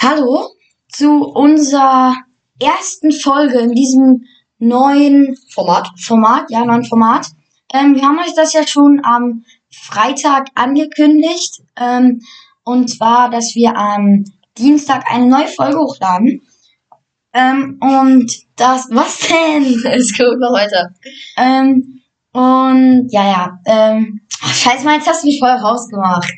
Hallo zu unserer ersten Folge in diesem neuen Format. Format, ja, neuen Format. Ähm, wir haben euch das ja schon am Freitag angekündigt. Ähm, und zwar, dass wir am Dienstag eine neue Folge hochladen. Ähm, und das, was denn? Es geht noch weiter. Ähm, und ja, ja. Ähm, scheiße, mal, jetzt hast du mich voll rausgemacht.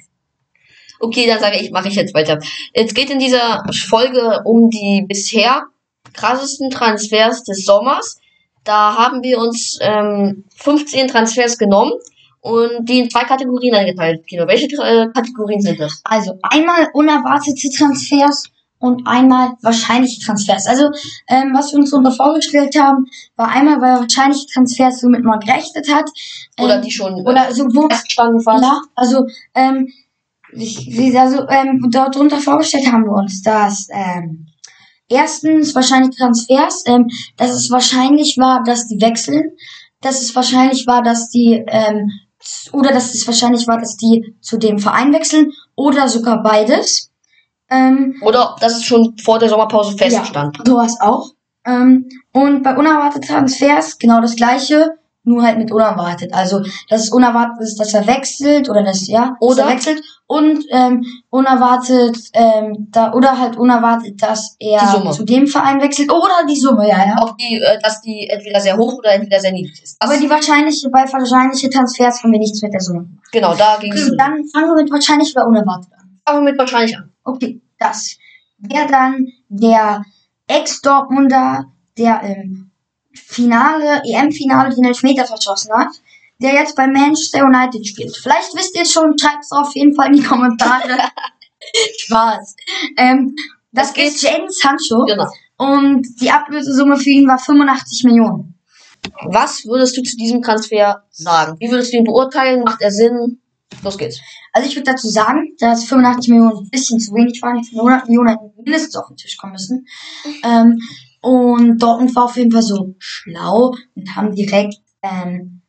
Okay, dann sage ich, mache ich jetzt weiter. Es geht in dieser Folge um die bisher krassesten Transfers des Sommers. Da haben wir uns ähm, 15 Transfers genommen und die in zwei Kategorien eingeteilt. Kino, welche äh, Kategorien sind das? Also einmal unerwartete Transfers und einmal wahrscheinliche Transfers. Also ähm, was wir uns darunter vorgestellt haben, war einmal bei wahrscheinliche Transfers, womit man gerechnet hat. Ähm, Oder die schon oder so wo feststanden fast. ja, also ähm, ich, wie- also ähm, dort drunter vorgestellt haben wir uns, dass ähm, erstens wahrscheinlich Transfers, ähm, dass es wahrscheinlich war, dass die wechseln, dass es wahrscheinlich war, dass die ähm, oder dass es wahrscheinlich war, dass die zu dem Verein wechseln oder sogar beides. Ähm, Oder dass es schon vor der Sommerpause feststand. ja, sowas auch. Ähm, und bei unerwarteten Transfers genau das gleiche, nur halt mit unerwartet. Also, dass es unerwartet ist, dass er wechselt oder dass, ja, Oder- dass er wechselt. Und ähm, unerwartet, ähm, da, oder halt unerwartet, dass er zu dem Verein wechselt. Oder die Summe, ja, ja. Auch die, äh, dass die entweder sehr hoch oder entweder sehr niedrig ist. Das, Aber die wahrscheinliche, bei wahrscheinliche Transfers haben wir nichts mit der Summe. genau, da ging es. Okay, dann fangen wir mit wahrscheinlich oder unerwartet an. Fangen wir mit wahrscheinlich an. Okay, das wäre dann der Ex-Dortmunder, der im Finale, EM-Finale den Elfmeter verschossen hat, der jetzt bei Manchester United spielt. Vielleicht wisst ihr es schon, schreibt es auf jeden Fall in die Kommentare. Spaß. Ähm, das geht- ist Jadon Sancho Genau. und die Ablösesumme für ihn war 85 Millionen. Was würdest du zu diesem Transfer sagen? Wie würdest du ihn beurteilen? Macht er Sinn? Los geht's. Also ich würde dazu sagen, dass 85 Millionen ein bisschen zu wenig waren. Die 100 Millionen hätten mindestens auf den Tisch kommen müssen. Ähm, und Dortmund war auf jeden Fall so schlau und haben direkt ähm,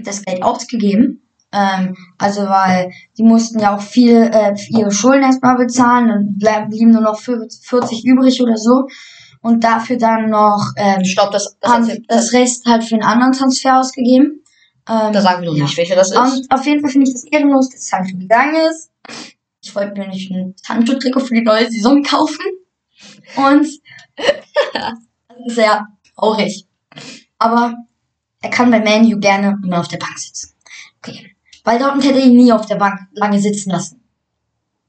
das Geld ausgegeben. Ähm, also weil die mussten ja auch viel äh, ihre Schulden erstmal bezahlen. Dann bleib- blieben nur noch 40 übrig oder so. Und dafür dann noch ähm, glaube, das, das, haben das Rest halt für einen anderen Transfer ausgegeben. Ähm, da sagen wir noch ja. nicht, welcher das ist. und auf jeden Fall finde ich das ehrenlos, dass Sancho gegangen ist. Ich wollte mir nicht ein Sancho-Trikot für die neue Saison kaufen. Und sehr traurig. Aber er kann bei Man U gerne immer auf der Bank sitzen. Okay. Weil Dortmund hätte ihn nie auf der Bank lange sitzen lassen.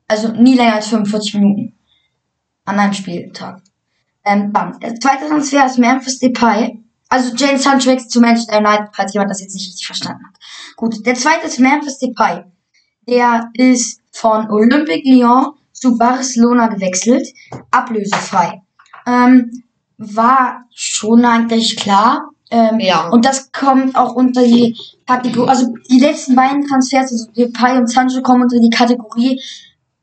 Also nie länger als 45 Minuten. An einem Spieltag. Ähm, dann, der zweite Transfer ist Memphis Depay. Also Jane Sancho wechselt zu Manchester United, falls jemand das jetzt nicht richtig verstanden hat. Gut, der zweite ist Memphis Depay. Der ist von Olympique Lyon zu Barcelona gewechselt, ablösefrei. Ähm, war schon eigentlich klar. Ähm, Ja. Und das kommt auch unter die Kategorie, also die letzten beiden Transfers, also Depay und Sancho kommen unter die Kategorie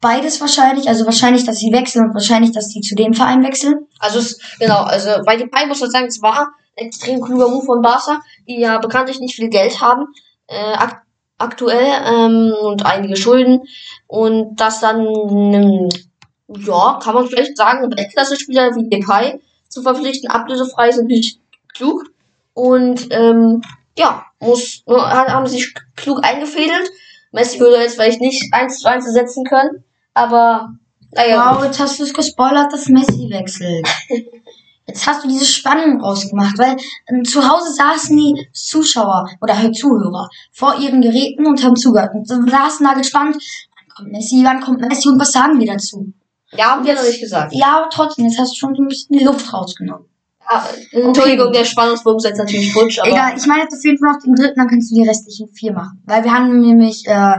beides wahrscheinlich, also wahrscheinlich, dass sie wechseln und wahrscheinlich, dass sie zu dem Verein wechseln. Also es, genau, also bei Depay muss man sagen, es war ein extrem kluger Move von Barca, die ja bekanntlich nicht viel Geld haben, äh, aktuell, ähm, und einige Schulden. Und das dann, ähm, ja, kann man vielleicht sagen, ein Weltklasse-Spieler wie Depay zu verpflichten, ablösefrei ist natürlich klug. Und ähm, ja, muss, äh, haben sich klug eingefädelt. Messi würde jetzt vielleicht nicht eins zu eins ersetzen können, aber naja. Wow, jetzt hast du es gespoilert, dass Messi wechselt. Jetzt hast du diese Spannung rausgemacht, weil ähm, zu Hause saßen die Zuschauer oder halt Zuhörer vor ihren Geräten und haben zugehört und saßen da gespannt, wann kommt Messi, wann kommt Messi und was sagen wir dazu? Ja, haben wir noch nicht gesagt. Ja, aber trotzdem, jetzt hast du schon ein bisschen die Luft rausgenommen. Ah, Entschuldigung, der Spannungsbogen ist jetzt natürlich futsch, aber Egal, ich meine jetzt auf jeden Fall noch den dritten, dann kannst du die restlichen vier machen. Weil wir haben nämlich äh,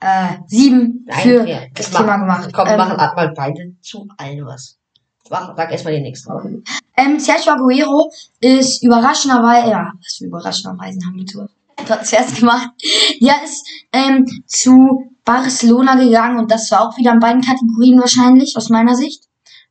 äh, sieben Nein, für wir- das Thema machen- gemacht. Komm, wir Ähm, machen mal beide zu allen was. Mach, sag erstmal den nächsten. Ähm, Sergio Aguero ist überraschenderweise, ja, was für überraschenderweise haben wir zu Transfers gemacht. Der ist ähm, zu Barcelona gegangen und das war auch wieder in beiden Kategorien wahrscheinlich, aus meiner Sicht.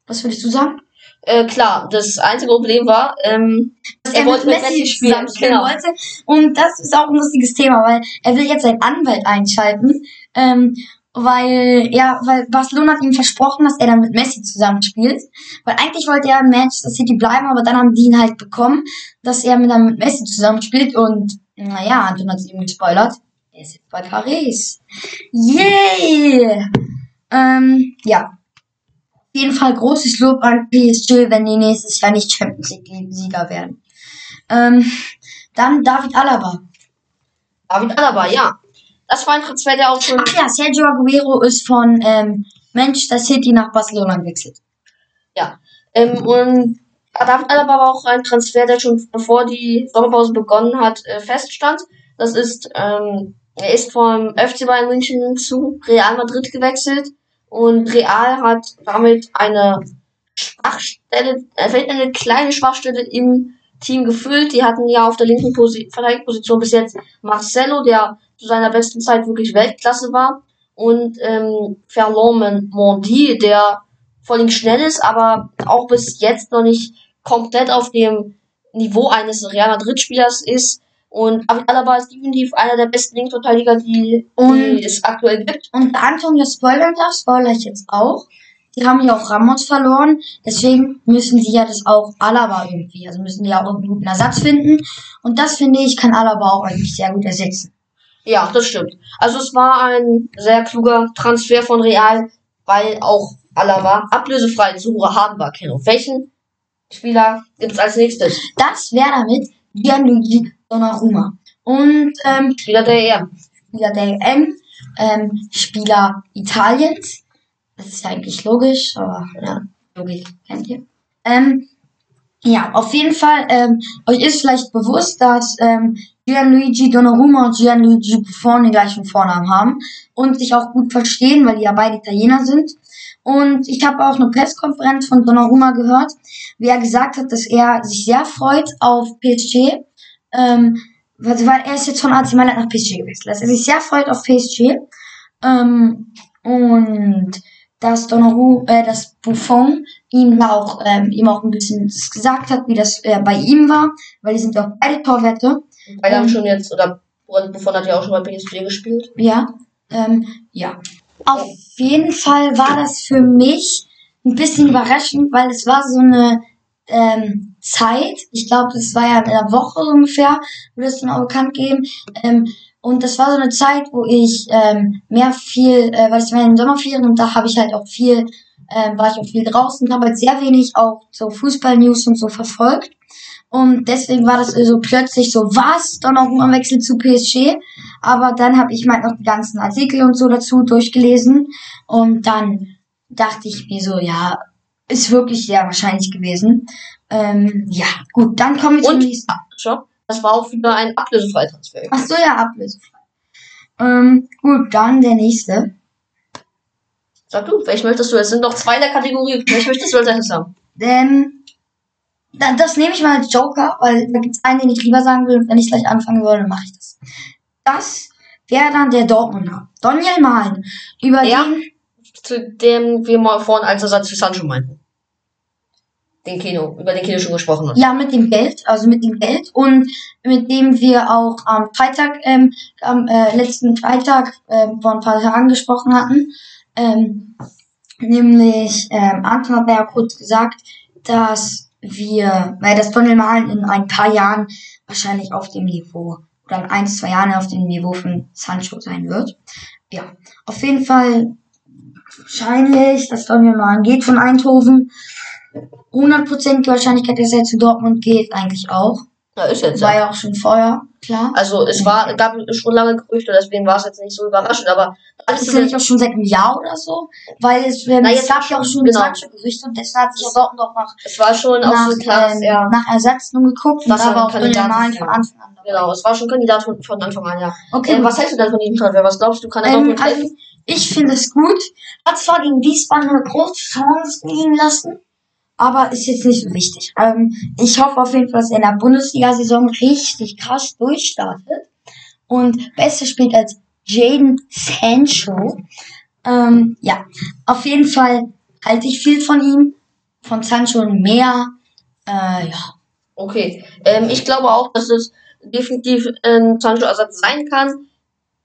Was würdest du sagen? Äh, klar, das einzige Problem war, ähm, Dass Er wollte mit Messi spielen, zusammenspielen genau. wollte. Und das ist auch ein lustiges Thema, weil er will jetzt seinen Anwalt einschalten. Ähm, weil, ja, weil Barcelona hat ihm versprochen, dass er dann mit Messi zusammenspielt. Weil eigentlich wollte er in Manchester City bleiben, aber dann haben die ihn halt bekommen, dass er mit, dann mit Messi zusammenspielt und, naja, Anton hat es ihm gespoilert. Er ist jetzt bei Paris. Yay! Ähm, ja. Auf jeden Fall großes Lob an PSG, wenn die nächstes Jahr nicht Champions League-Sieger werden. Ähm, dann David Alaba. David Alaba, ja. Das war ein Transfer, der auch schon. Ach ja, Sergio Aguero ist von ähm, Manchester City nach Barcelona gewechselt. Ja. Ähm, und David Alaba war auch ein Transfer, der schon bevor die Sommerpause begonnen hat, äh, feststand. Das ist, ähm, er ist vom FC Bayern München zu Real Madrid gewechselt und Real hat damit eine Schwachstelle, äh, vielleicht eine kleine Schwachstelle im Team gefüllt. Die hatten ja auf der linken Posi Verteidigungsposition bis jetzt Marcelo, der zu seiner besten Zeit wirklich Weltklasse war. Und ähm, Ferland Mondi, der vor allem schnell ist, aber auch bis jetzt noch nicht komplett auf dem Niveau eines Real Madrid-Spielers ist. Und Alaba ist definitiv einer der besten Linksverteidiger, die, die es aktuell gibt. Und Anton, das spoilern darf, spoiler ich jetzt auch. Die haben ja auch Ramos verloren, deswegen müssen sie ja das auch Alaba irgendwie, also müssen die ja auch einen guten Ersatz finden. Und das finde ich, kann Alaba auch eigentlich sehr gut ersetzen. Ja, das stimmt. Also es war ein sehr kluger Transfer von Real, weil auch Alaba ablösefrei zu Habenbar kennt. Welchen Spieler gibt es als nächstes? Das wäre damit Gianluigi Donnarumma. Und ähm, Spieler der EM. Spieler der EM, ähm, Spieler Italiens. Das ist eigentlich logisch, aber ja, Logik kennt ihr. Ähm, ja, auf jeden Fall, ähm, euch ist vielleicht bewusst, dass ähm, Gianluigi Donnarumma und Gianluigi Buffon den gleichen Vornamen haben und sich auch gut verstehen, weil die ja beide Italiener sind. Und ich habe auch eine Pressekonferenz von Donnarumma gehört, wie er gesagt hat, dass er sich sehr freut auf PSG, ähm, weil er ist jetzt von AC Mailand nach PSG gewechselt, dass er sich sehr freut auf PSG ähm, und dass Donnarumma, äh, dass Buffon ihm auch ähm, ihm auch ein bisschen gesagt hat, wie das äh, bei ihm war, weil die sind ja auch beide Torwette. Beide haben schon jetzt, oder Buffon hat ja auch schon bei PSG gespielt. Ja, ähm, ja. Auf jeden Fall war das für mich ein bisschen überraschend, weil es war so eine ähm, Zeit, ich glaube, das war ja in einer Woche ungefähr, wurde es dann auch bekannt geben. Ähm, und das war so eine Zeit, wo ich ähm, mehr viel, äh, weil ich war in den Sommerferien und da habe ich halt auch viel, ähm, war ich auch viel draußen, habe halt sehr wenig auch so Fußball-News und so verfolgt. Und deswegen war das so plötzlich so, was? Dann auch mal Wechsel zu PSG. Aber dann habe ich mal noch die ganzen Artikel und so dazu durchgelesen. Und dann dachte ich mir so, ja, ist wirklich sehr wahrscheinlich gewesen. Ähm, ja, gut, dann kommen wir zum Und, nächsten. Schau, das war auch wieder ein Ablösefreitransfer. Ach so, ja, ablösefrei. Ähm, gut, dann der nächste. Sag du, welchen möchtest du? Es sind noch zwei der Kategorie. Welchen möchtest du als erstes haben? Denn da, das nehme ich mal als Joker, weil da gibt es einen, den ich lieber sagen will. Und wenn ich gleich anfangen würde, mache ich das. Das wäre dann der Dortmunder. Daniel Mahlen. Über Ja. den Zu dem wir mal vorhin als Ersatz für Sancho meinten. Den Kino, über den Kino schon gesprochen hat. Ja, mit dem Geld, also mit dem Geld und mit dem wir auch am Freitag, ähm, am äh, letzten Freitag ähm, vor ein paar Tagen gesprochen hatten. Ähm, nämlich, ähm, Anton hat ja kurz gesagt, dass wir, weil das Tunnel malen in ein paar Jahren wahrscheinlich auf dem Niveau oder in ein, zwei Jahren auf dem Niveau von Sancho sein wird. Ja, auf jeden Fall wahrscheinlich, dass Tunnel malen geht von Eindhoven. 100% Wahrscheinlichkeit, dass er zu Dortmund geht, eigentlich auch. Ja, ist jetzt War ja. ja auch schon vorher, klar. Also es war, gab schon lange Gerüchte, deswegen war es jetzt nicht so überraschend, aber Das ist ja nicht auch schon seit einem Jahr oder so, weil es, ähm, Na, es gab ja auch schon genau. Sancho-Gerüchte und deshalb hat sich ja Dortmund auch nach, es war schon auch nach, so klar, ähm, er, nach Ersatz nun geguckt Was er war auch Kandidat Malen von ja. Anfang an dabei. genau, es war schon Kandidat von, von Anfang an, ja. Okay, Ähm, was hältst du denn von diesem Transfer? Was glaubst du, kann er ähm, also, ich finde es gut. Hat zwar gegen Wiesbaden eine große Chance liegen lassen, aber ist jetzt nicht so wichtig. Ähm, ich hoffe auf jeden Fall, dass er in der Bundesliga-Saison richtig krass durchstartet und besser spielt als Jaden Sancho. Ähm, ja, auf jeden Fall halte ich viel von ihm, von Sancho mehr. Äh, ja, Okay. Ähm, ich glaube auch, dass es definitiv ein Sancho-Ersatz sein kann.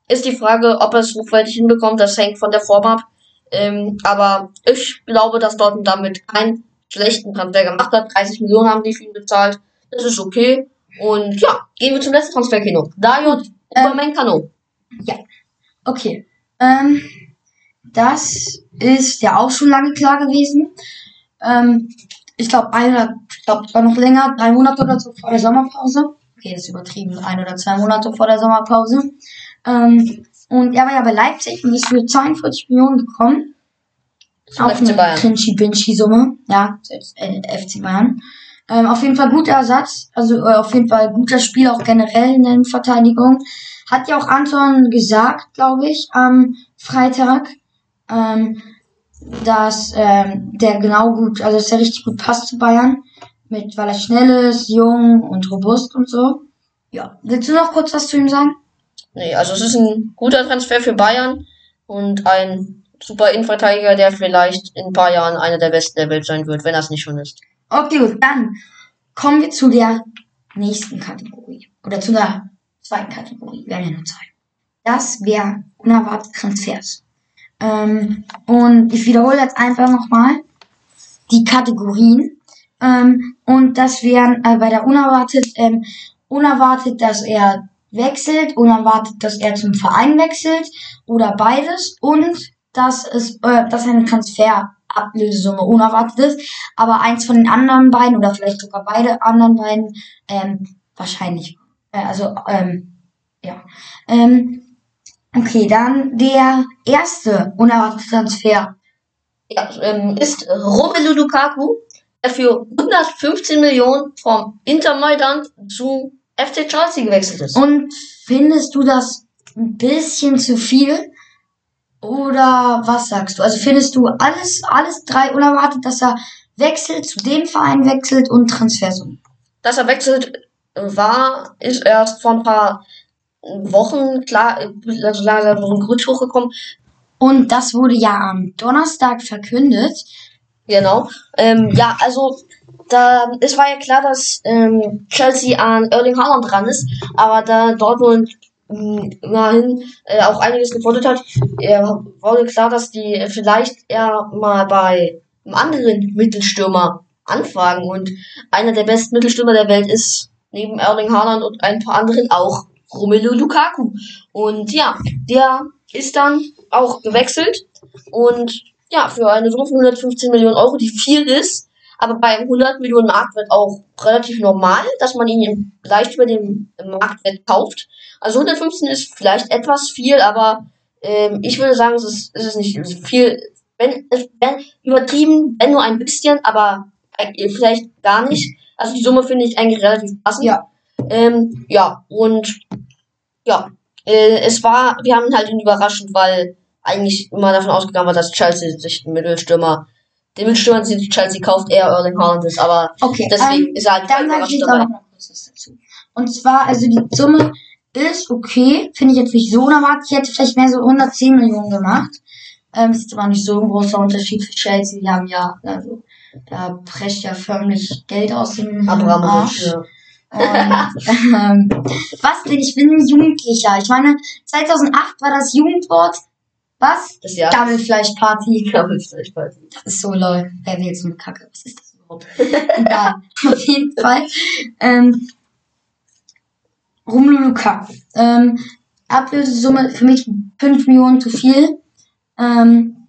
ist die Frage, ob er es hochwertig hinbekommt. Das hängt von der Form ab. Ähm, aber ich glaube, dass Dortmund damit keinen schlechten Transfer gemacht hat. 30 Millionen haben die für ihn bezahlt. Das ist okay. Und ja, gehen wir zum letzten Transferkino. Dario Ähm, Upamecano. Okay. Ähm, das ist ja auch schon lange klar gewesen. Ähm, ich glaube, ein oder, ich glaube, es war noch länger, drei Monate oder so vor der Sommerpause. Okay, das ist übertrieben, ein oder zwei Monate vor der Sommerpause. Ähm, und er war ja bei Leipzig und ist für 42 Millionen gekommen. Zum Auch FC Bayern. Trinchi-Binchi-Summe. Ja, selbst äh, FC Bayern. Ähm, auf jeden Fall guter Ersatz. Also äh, auf jeden Fall guter Spiel auch generell in der Verteidigung. Hat ja auch Anton gesagt, glaube ich, am Freitag, ähm, dass ähm, der genau gut, also dass er richtig gut passt zu Bayern. Mit, weil er schnell ist, jung und robust und so. Ja. Willst du noch kurz was zu ihm sagen? Nee, also es ist ein guter Transfer für Bayern und ein super Innenverteidiger, der vielleicht in ein paar Jahren einer der besten der Welt sein wird, wenn es nicht schon ist. Okay, gut, dann kommen wir zu der nächsten Kategorie. Oder zu der zweiten Kategorie. Wir nur zwei. Das wäre unerwartete Transfers. Ähm, und ich wiederhole jetzt einfach nochmal die Kategorien. Ähm, und das wären äh, bei der unerwartet, ähm, unerwartet, dass er wechselt, unerwartet, dass er zum Verein wechselt oder beides und dass es, äh, dass eine Transferablösesumme unerwartet ist, aber eins von den anderen beiden oder vielleicht sogar beide anderen beiden ähm, wahrscheinlich. Äh, also ähm, ja. Ähm, okay, dann der erste unerwartete Transfer. Ja, ähm, ist Romelu Lukaku, der für 115 Millionen vom Inter Mailand zu FC Chelsea gewechselt ist. Und findest du das ein bisschen zu viel? Oder was sagst du? Also findest du alles, alles drei unerwartet, dass er wechselt, zu dem Verein wechselt und Transfersummen? Dass er wechselt, war, ist erst vor ein paar Wochen klar, also langsam so ein Gerücht hochgekommen. Und das wurde ja am Donnerstag verkündet. Genau. Ähm, ja, also da es war ja klar, dass ähm, Chelsea an Erling Haaland dran ist, aber da Dortmund immerhin äh, auch einiges gefordert hat, äh, wurde klar, dass die vielleicht eher mal bei einem anderen Mittelstürmer anfragen. Und einer der besten Mittelstürmer der Welt ist neben Erling Haaland und ein paar anderen auch Romelu Lukaku. Und ja, der ist dann auch gewechselt. Und ja, für eine Summe von 115 Millionen Euro, die viel ist, aber beim 100 Millionen Marktwert auch relativ normal, dass man ihn im- leicht über dem Marktwert kauft. Also 115 ist vielleicht etwas viel, aber ähm, ich würde sagen, es ist, es ist nicht viel, wenn, es wenn übertrieben, wenn nur ein bisschen, aber äh, vielleicht gar nicht. Also die Summe finde ich eigentlich relativ passend. Ja. Ähm, ja, und ja, äh, es war, wir haben ihn halt ihn überraschend, weil eigentlich immer davon ausgegangen war, dass Chelsea sich den Mittelstürmer, den Mittelstürmer, den Chelsea kauft, eher Erling Haaland ist, aber Okay, deswegen ähm, ist er halt dann sage ich jetzt auch dabei. noch mal kurz was dazu. Und zwar, also die Summe ist okay, finde ich jetzt nicht so unerwartet. Ich hätte vielleicht mehr so 110 Millionen gemacht. Ähm, ist aber nicht so ein großer Unterschied für Chelsea. Die haben ja, also, da prescht ja förmlich Geld aus dem Arsch. ja. Und, ähm, was denn? Ich bin ein Jugendlicher. Ich meine, 2008 war das Jugendwort. Was? Das Jahr. Gammelfleischparty. Bald. Das ist so lol. Wer will jetzt eine Kacke? Was ist das überhaupt? Egal. Auf jeden Fall. Ähm, Romelu Lukaku. Ähm, Ablösesumme für mich 5 Millionen zu viel. Ähm,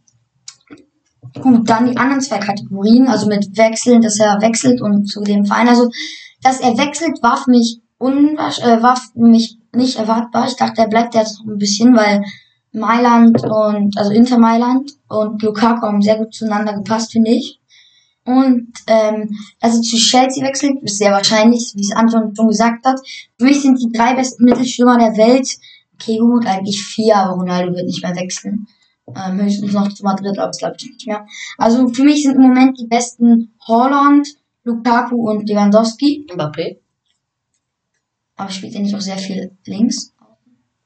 gut, dann die anderen zwei Kategorien, also mit Wechseln, dass er wechselt und zu dem Verein. Also, dass er wechselt, war für mich unwasch, äh, war für mich nicht erwartbar. Ich dachte, er bleibt jetzt noch ein bisschen, weil Mailand und, also Inter Mailand und Lukaku haben sehr gut zueinander gepasst, finde ich. Und, ähm, also zu Chelsea wechselt, ist sehr wahrscheinlich, wie es Anton schon gesagt hat. Für mich sind die drei besten Mittelstürmer der Welt. Okay, gut, eigentlich vier, aber Ronaldo wird nicht mehr wechseln. Ähm, höchstens noch zu Madrid, aber das glaube ich nicht mehr. Also für mich sind im Moment die besten Holland, Lukaku und Lewandowski. Mbappé. Aber spielt er nicht auch sehr viel links?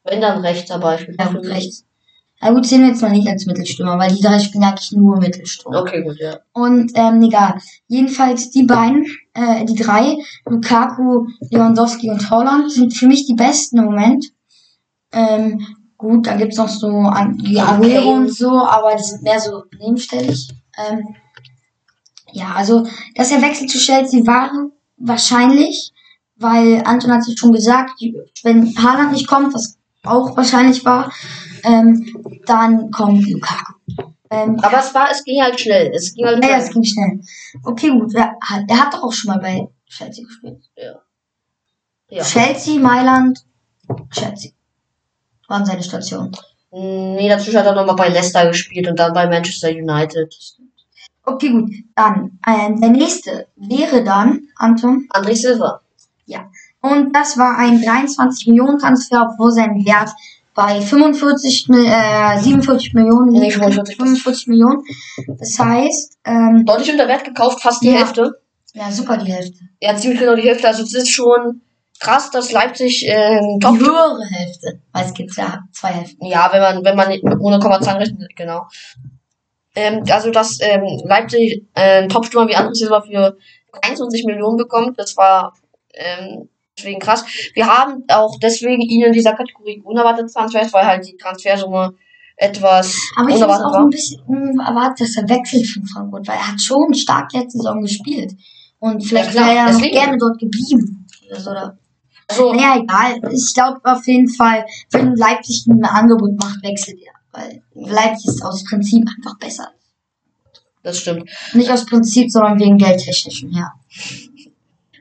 Wenn dann rechts dabei. Ich Ja, gut, rechts. Na gut, zählen wir jetzt mal nicht als Mittelstürmer, weil die drei spielen eigentlich nur Mittelstürmer. Okay, gut, ja. Und ähm, egal. Jedenfalls die beiden, äh, die drei, Lukaku, Lewandowski und Holland, sind für mich die besten im Moment. Ähm, Gut, dann gibt's noch so Aguero Kane. und so, aber die sind mehr so nebenstellig. Ähm, ja, also, dass er wechselt zu Chelsea war wahrscheinlich, weil Anton hat sich schon gesagt, wenn Haaland nicht kommt, was auch wahrscheinlich war, ähm, dann kommt Lukaku. Ähm, Aber es war, es ging halt schnell. Es ging halt ja, ja, es schnell. ging schnell. Okay, gut. Er hat, er hat doch auch schon mal bei Chelsea gespielt. Ja. Chelsea, Mailand, Chelsea. Waren seine Stationen. Nee, dazwischen hat er nochmal bei Leicester gespielt und dann bei Manchester United. Okay, gut. Dann, äh, der nächste wäre dann, Anton. André Silva. Und das war ein 23 Millionen Transfer, obwohl sein Wert bei 45, Mil- äh, 47 Millionen Nee, liegt. 45. 45 Millionen. Das heißt, ähm, Deutlich unter Wert gekauft, fast die Ja. Hälfte. ja, super die Hälfte. Ja, ziemlich genau die Hälfte. Also es ist schon krass, dass Leipzig ähm, top. Die höhere Hälfte. Weil es gibt ja zwei Hälften. Ja, wenn man, wenn man mit ohne Kommazahlen rechnet, genau. Ähm, also dass ähm, Leipzig äh, Topstürmer wie André Silva für 23 Millionen bekommt, das war ähm, deswegen krass. Wir haben auch deswegen ihn in dieser Kategorie unerwartet Transfers, weil halt die Transfersumme etwas Aber ich unerwartet auch war. ein bisschen unerwartet, dass er wechselt von Frankfurt, weil er hat schon stark letzte Saison gespielt. Und vielleicht klar, wäre er deswegen. gerne dort geblieben. Also, oder Also, Naja, egal. Ich glaube auf jeden Fall, wenn Leipzig ein Angebot macht, wechselt er. Weil Leipzig ist aus Prinzip einfach besser. das stimmt. Nicht aus Prinzip, sondern wegen geldtechnischen her.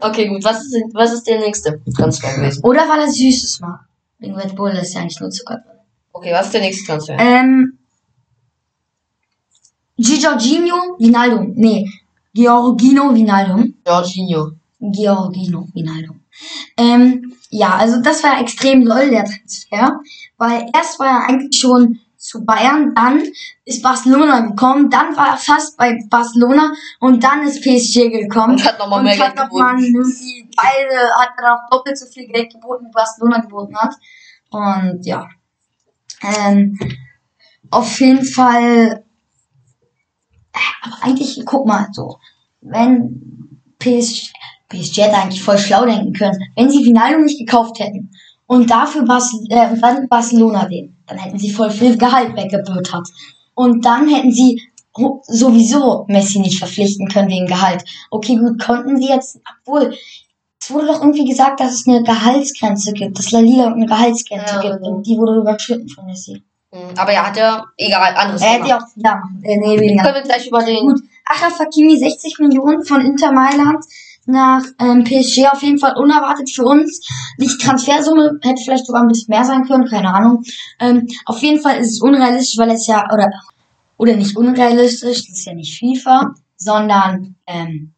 Okay, gut. Was ist, was ist der nächste Transfer gewesen? Oder weil er Süßes mag. Wegen Red Bull ist ja eigentlich nur Zucker drin. Okay, was ist der nächste Transfer? Ähm. Giorgino Vinaldo. Nee. Georgino Vinaldo. Jorginho. Georgino Vinaldo. Ähm, ja, also das war extrem lol, der Transfer. Weil erst war er eigentlich schon zu Bayern, dann ist Barcelona gekommen, dann war er fast bei Barcelona und dann ist PSG gekommen. Und hat nochmal und mehr hat Geld geboten. irgendwie beide, hat dann auch doppelt so viel Geld geboten, wie Barcelona geboten hat. Und ja. Ähm, auf jeden Fall. Aber eigentlich, guck mal, so, wenn PSG, PSG hätte eigentlich voll schlau denken können, wenn sie Finalo nicht gekauft hätten und dafür Bas, äh, dann Barcelona den, dann hätten sie voll viel Gehalt weggebürtert. Und dann hätten sie sowieso Messi nicht verpflichten können wegen Gehalt. Okay, gut, konnten sie jetzt, obwohl, es wurde doch irgendwie gesagt, dass es eine Gehaltsgrenze gibt, dass La Liga eine Gehaltsgrenze Ja, gibt und die wurde überschritten von Messi. Hm, Aber er hat ja, egal, anderes Er hätte ja auch, ja, äh, nee, weniger. Können wir gleich über den Gut, Achraf Hakimi 60 Millionen von Inter Mailand nach ähm, PSG auf jeden Fall unerwartet für uns. Die Transfersumme hätte vielleicht sogar ein bisschen mehr sein können, keine Ahnung. Ähm, auf jeden Fall ist es unrealistisch, weil es ja, oder, oder nicht unrealistisch, das ist ja nicht FIFA, sondern ähm,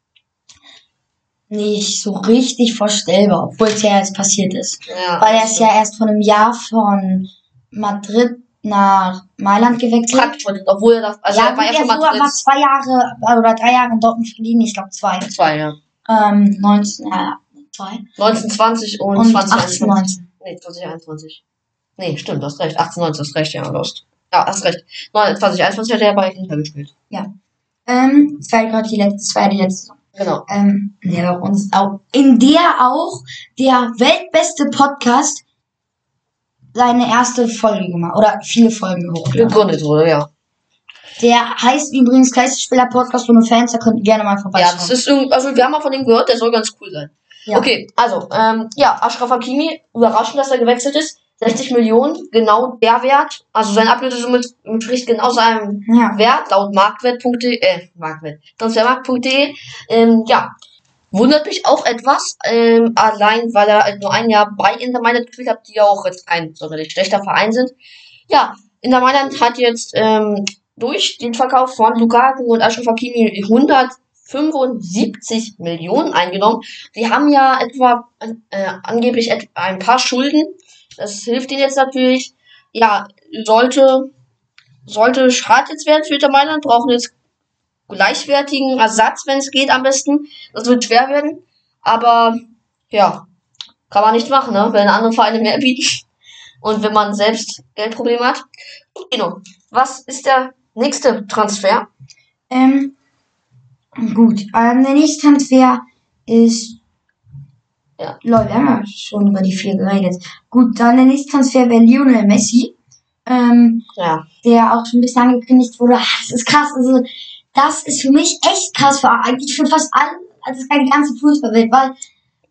nicht so richtig vorstellbar, obwohl es ja jetzt passiert ist. Ja, Weil er ist ja erst vor einem Jahr von Madrid nach Mailand gewechselt. Frankfurt, obwohl er das, also ja, er war ja schon er so, war zwei Jahre äh, oder drei Jahre in Dortmund verliehen, ich glaube zwei. zwei, ja. Ähm, 19, ja, zwei. 1920 und, Und 2021. 18, 19. Nee, 2021. Nee, stimmt, du hast recht. 18, 19, hast recht, ja, Lost. Ja, hast recht. 2021 hat er bei Inter gespielt. Ähm, das war ja gerade die letzte, das war ja die letzte. Genau. Ähm, der uns auch, in der auch der weltbeste Podcast seine erste Folge gemacht, oder viele Folgen hochgeladen. Gegründet wurde, ja. Der heißt übrigens Geistesspieler Podcast ohne Fans, da könnt ihr gerne mal Ja, vorbeischauen. das ist also wir haben mal von ihm gehört, der soll ganz cool sein. Ja. Okay, also, ähm, ja, Ashraf Hakimi, überraschend, dass er gewechselt ist. 60 Millionen, genau der Wert. Also seine Ablösesumme entspricht genau seinem ja. Wert laut Marktwert.de, äh, Marktwert, Transfermarkt.de. Ähm, ja, wundert mich auch etwas, ähm, allein weil er halt nur ein Jahr bei Inter Mailand gespielt hat, die ja auch jetzt kein sonderlich schlechter Verein sind. Ja, Inter Mailand hat jetzt ähm, durch den Verkauf von Lukaku und Ashraf Hakimi 175 Millionen eingenommen. Die haben ja etwa äh, angeblich et ein paar Schulden. Das hilft ihnen jetzt natürlich. Ja, sollte sollte schade jetzt werden für Inter Mailand, brauchen jetzt gleichwertigen Ersatz, wenn es geht, am besten. Das wird schwer werden. Aber ja, kann man nicht machen, ne? Wenn andere Vereine mehr bieten. Und wenn man selbst Geldprobleme hat. Kino, was ist der nächste Transfer? Ähm, gut, ähm, der nächste Transfer ist. Ja. Leute, wir haben ja schon über die vier geredet. Gut, dann der nächste Transfer wäre Lionel Messi. ähm, Ja. der auch schon ein bisschen angekündigt wurde. Ah, Das ist krass. Also, das ist für mich echt krass, für eigentlich für fast alle, also die ganze Fußballwelt, weil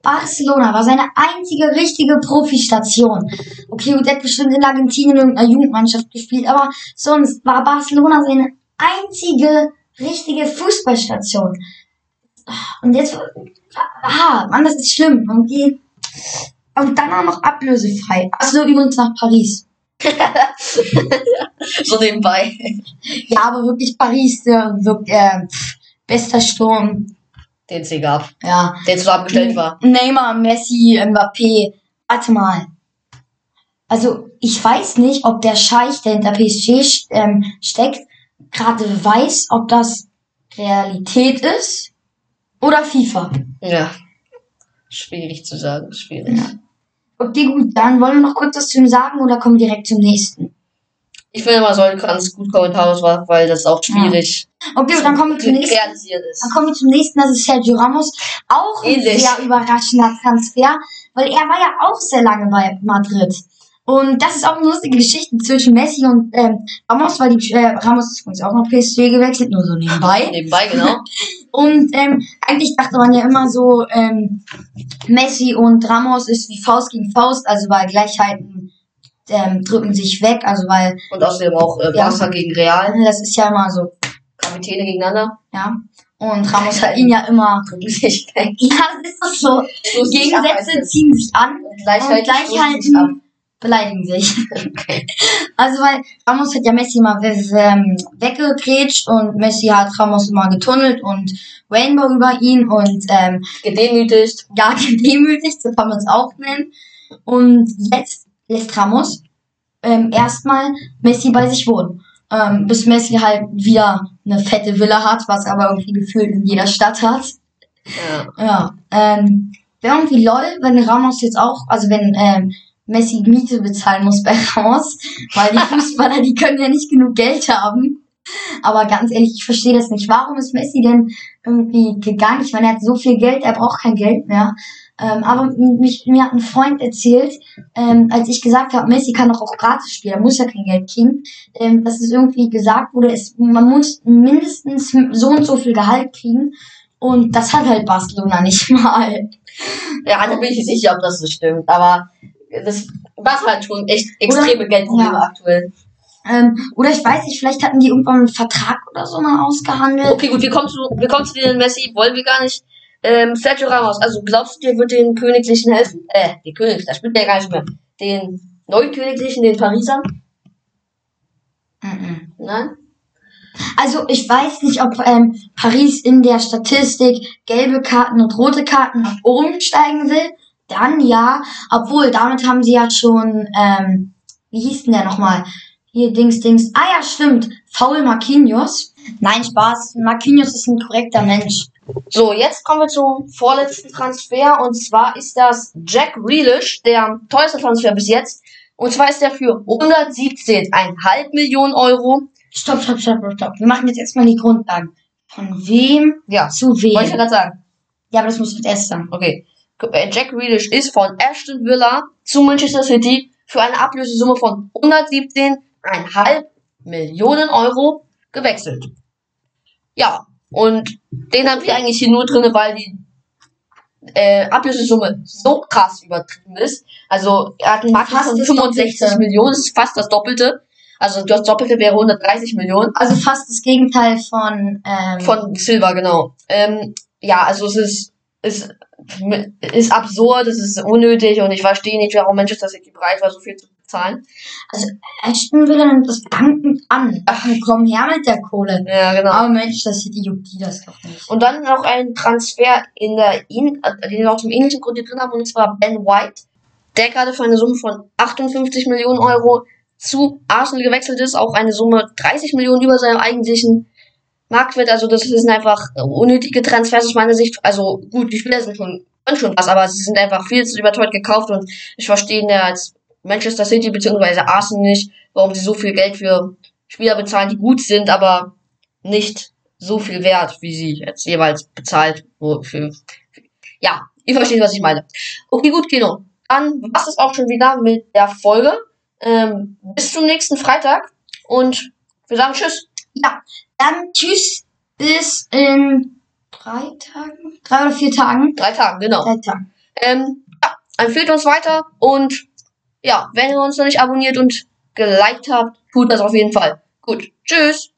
Barcelona war seine einzige richtige Profistation. Okay, gut, der hat bestimmt in Argentinien in irgendeiner Jugendmannschaft gespielt, aber sonst war Barcelona seine einzige richtige Fußballstation. Und jetzt, ah, Mann, das ist schlimm. Irgendwie. Und dann auch noch ablösefrei. Also übrigens nach Paris. So nebenbei. Ja, aber wirklich Paris, der wirklich, äh, pff, bester Sturm. Den es gab. Ja. Der zusammengestellt war. Neymar, Messi, Mbappé. Warte mal. Also, ich weiß nicht, ob der Scheich, der hinter PSG ähm, steckt, gerade weiß, ob das Realität ist oder FIFA. Ja. Schwierig zu sagen. Schwierig. Okay, gut, dann wollen wir noch kurz was zu ihm sagen oder kommen wir direkt zum nächsten? Ich finde, man soll ganz gut Kommentare machen, weil das auch schwierig Okay, dann kommen wir zum nächsten. Dann kommen wir zum nächsten, das ist Sergio Ramos. Auch ein Ähnlich. sehr überraschender Transfer, weil er war ja auch sehr lange bei Madrid. Und das ist auch eine lustige Geschichte zwischen Messi und ähm, Ramos, weil die äh, Ramos ist übrigens auch nach PSG gewechselt, nur so nebenbei. Nebenbei, genau. Und ähm, eigentlich dachte man ja immer so, ähm, Messi und Ramos ist wie Faust gegen Faust, also weil Gleichheiten ähm, drücken sich weg, also weil Und außerdem auch äh, Ja. Barca gegen Real. das ist ja immer so, Kapitäne gegeneinander. ja. Und Ramos hat ihn ja immer, Drücken sich weg. ja, das ist doch so. Ab, Gegensätze ziehen sich an Und und sich ab. Gleichheiten beleidigen sich. Okay. Also weil Ramos hat ja Messi mal ähm, weggegrätscht und Messi hat Ramos immer getunnelt und Rainbow über ihn und ähm, Gedemütigt. ja, gedemütigt, so kann man es auch nennen. Und jetzt lässt Ramos ähm, erstmal Messi bei sich wohnen. Ähm, bis Messi halt wieder eine fette Villa hat, was er aber irgendwie gefühlt in jeder Stadt hat. Ja. Ja, ähm, wäre irgendwie lol, wenn Ramos jetzt auch, also wenn ähm, Messi Miete bezahlen muss bei Ramos, weil die Fußballer, die können ja nicht genug Geld haben. Aber ganz ehrlich, ich verstehe das nicht. Warum ist Messi denn irgendwie gegangen? Ich meine, er hat so viel Geld, er braucht kein Geld mehr. Ähm, aber mich, mir hat ein Freund erzählt, ähm, als ich gesagt habe, Messi kann doch auch gratis spielen, er muss ja kein Geld kriegen, ähm, dass es irgendwie gesagt wurde, es, man muss mindestens so und so viel Gehalt kriegen. Und das hat halt Barcelona nicht mal. ja, da bin ich nicht sicher, ob das so stimmt. Aber das war halt schon echt extreme Geldprobleme ja. aktuell. Ähm, oder ich weiß nicht, vielleicht hatten die irgendwann einen Vertrag oder so mal ausgehandelt. Okay, gut, wir kommen zu, wir kommen zu den Messi, wollen wir gar nicht. Ähm, Sergio Ramos, also glaubst du, der wird den Königlichen helfen? Äh, die König, da spielt der gar nicht mehr. Den neuen Königlichen, den Parisern? Mhm. Nein? Also ich weiß nicht, ob ähm, Paris in der Statistik gelbe Karten und rote Karten nach oben steigen will. Dann ja, obwohl damit haben sie ja schon, ähm, wie hieß denn der nochmal? Hier, Dings, Dings. Ah ja, stimmt. Faul Marquinhos. Nein, Spaß. Marquinhos ist ein korrekter Mensch. So, jetzt kommen wir zum vorletzten Transfer und zwar ist das Jack Grealish, der teuerste Transfer bis jetzt. Und zwar ist er für 117,5 Millionen Euro. Stopp, stopp, stopp, stopp, stopp. Wir machen jetzt erstmal die Grundlagen. Von wem Ja, zu wollte ich ja wem? gerade sagen. Ja, aber das muss mit erst sagen. Okay. Äh, Jack Grealish ist von Aston Villa zu Manchester City für eine Ablösesumme von 117,5 Millionen Euro gewechselt. Ja, und den haben wir eigentlich hier nur drinne, weil die äh, Ablösesumme so krass übertrieben ist. Also er hat einen Markt von das 65 Doppelte. Millionen, das ist fast das Doppelte. Also das Doppelte wäre 130 Millionen. Also fast das Gegenteil von, ähm, Von Silva, genau. Ähm, ja, also es ist, ist, ist absurd, es ist unnötig und ich verstehe nicht, warum Manchester City bereit war, so viel zu bezahlen. Aston Villa nimmt das dankend an. Ach, komm her mit der Kohle. Ja, genau. Aber Mensch, das City juckt die das doch nicht. Und dann noch ein Transfer in der in, den wir auch zum ähnlichen Grund hier drin haben, und zwar Ben White, der gerade für eine Summe von 58 Millionen Euro zu Arsenal gewechselt ist, auch eine Summe 30 Millionen über seinem eigentlichen Marktwert. Also das sind einfach unnötige Transfers aus meiner Sicht. Also gut, die Spieler sind schon, schon was, aber sie sind einfach viel zu überteuert gekauft und ich verstehe ihn ja als Manchester City bzw. Arsenal nicht, warum sie so viel Geld für Spieler bezahlen, die gut sind, aber nicht so viel wert, wie sie jetzt jeweils bezahlt für, ja, ihr versteht, was ich meine. Okay, gut, Kino. Dann war's das auch schon wieder mit der Folge. ähm, bis zum nächsten Freitag und wir sagen Tschüss. Dann tschüss, bis in drei Tagen, drei oder vier Tagen. Drei Tagen, genau. Drei Tagen. Ähm, ja, empfehlt uns weiter und ja, wenn ihr uns noch nicht abonniert und geliked habt, tut das auf jeden Fall. Gut, tschüss.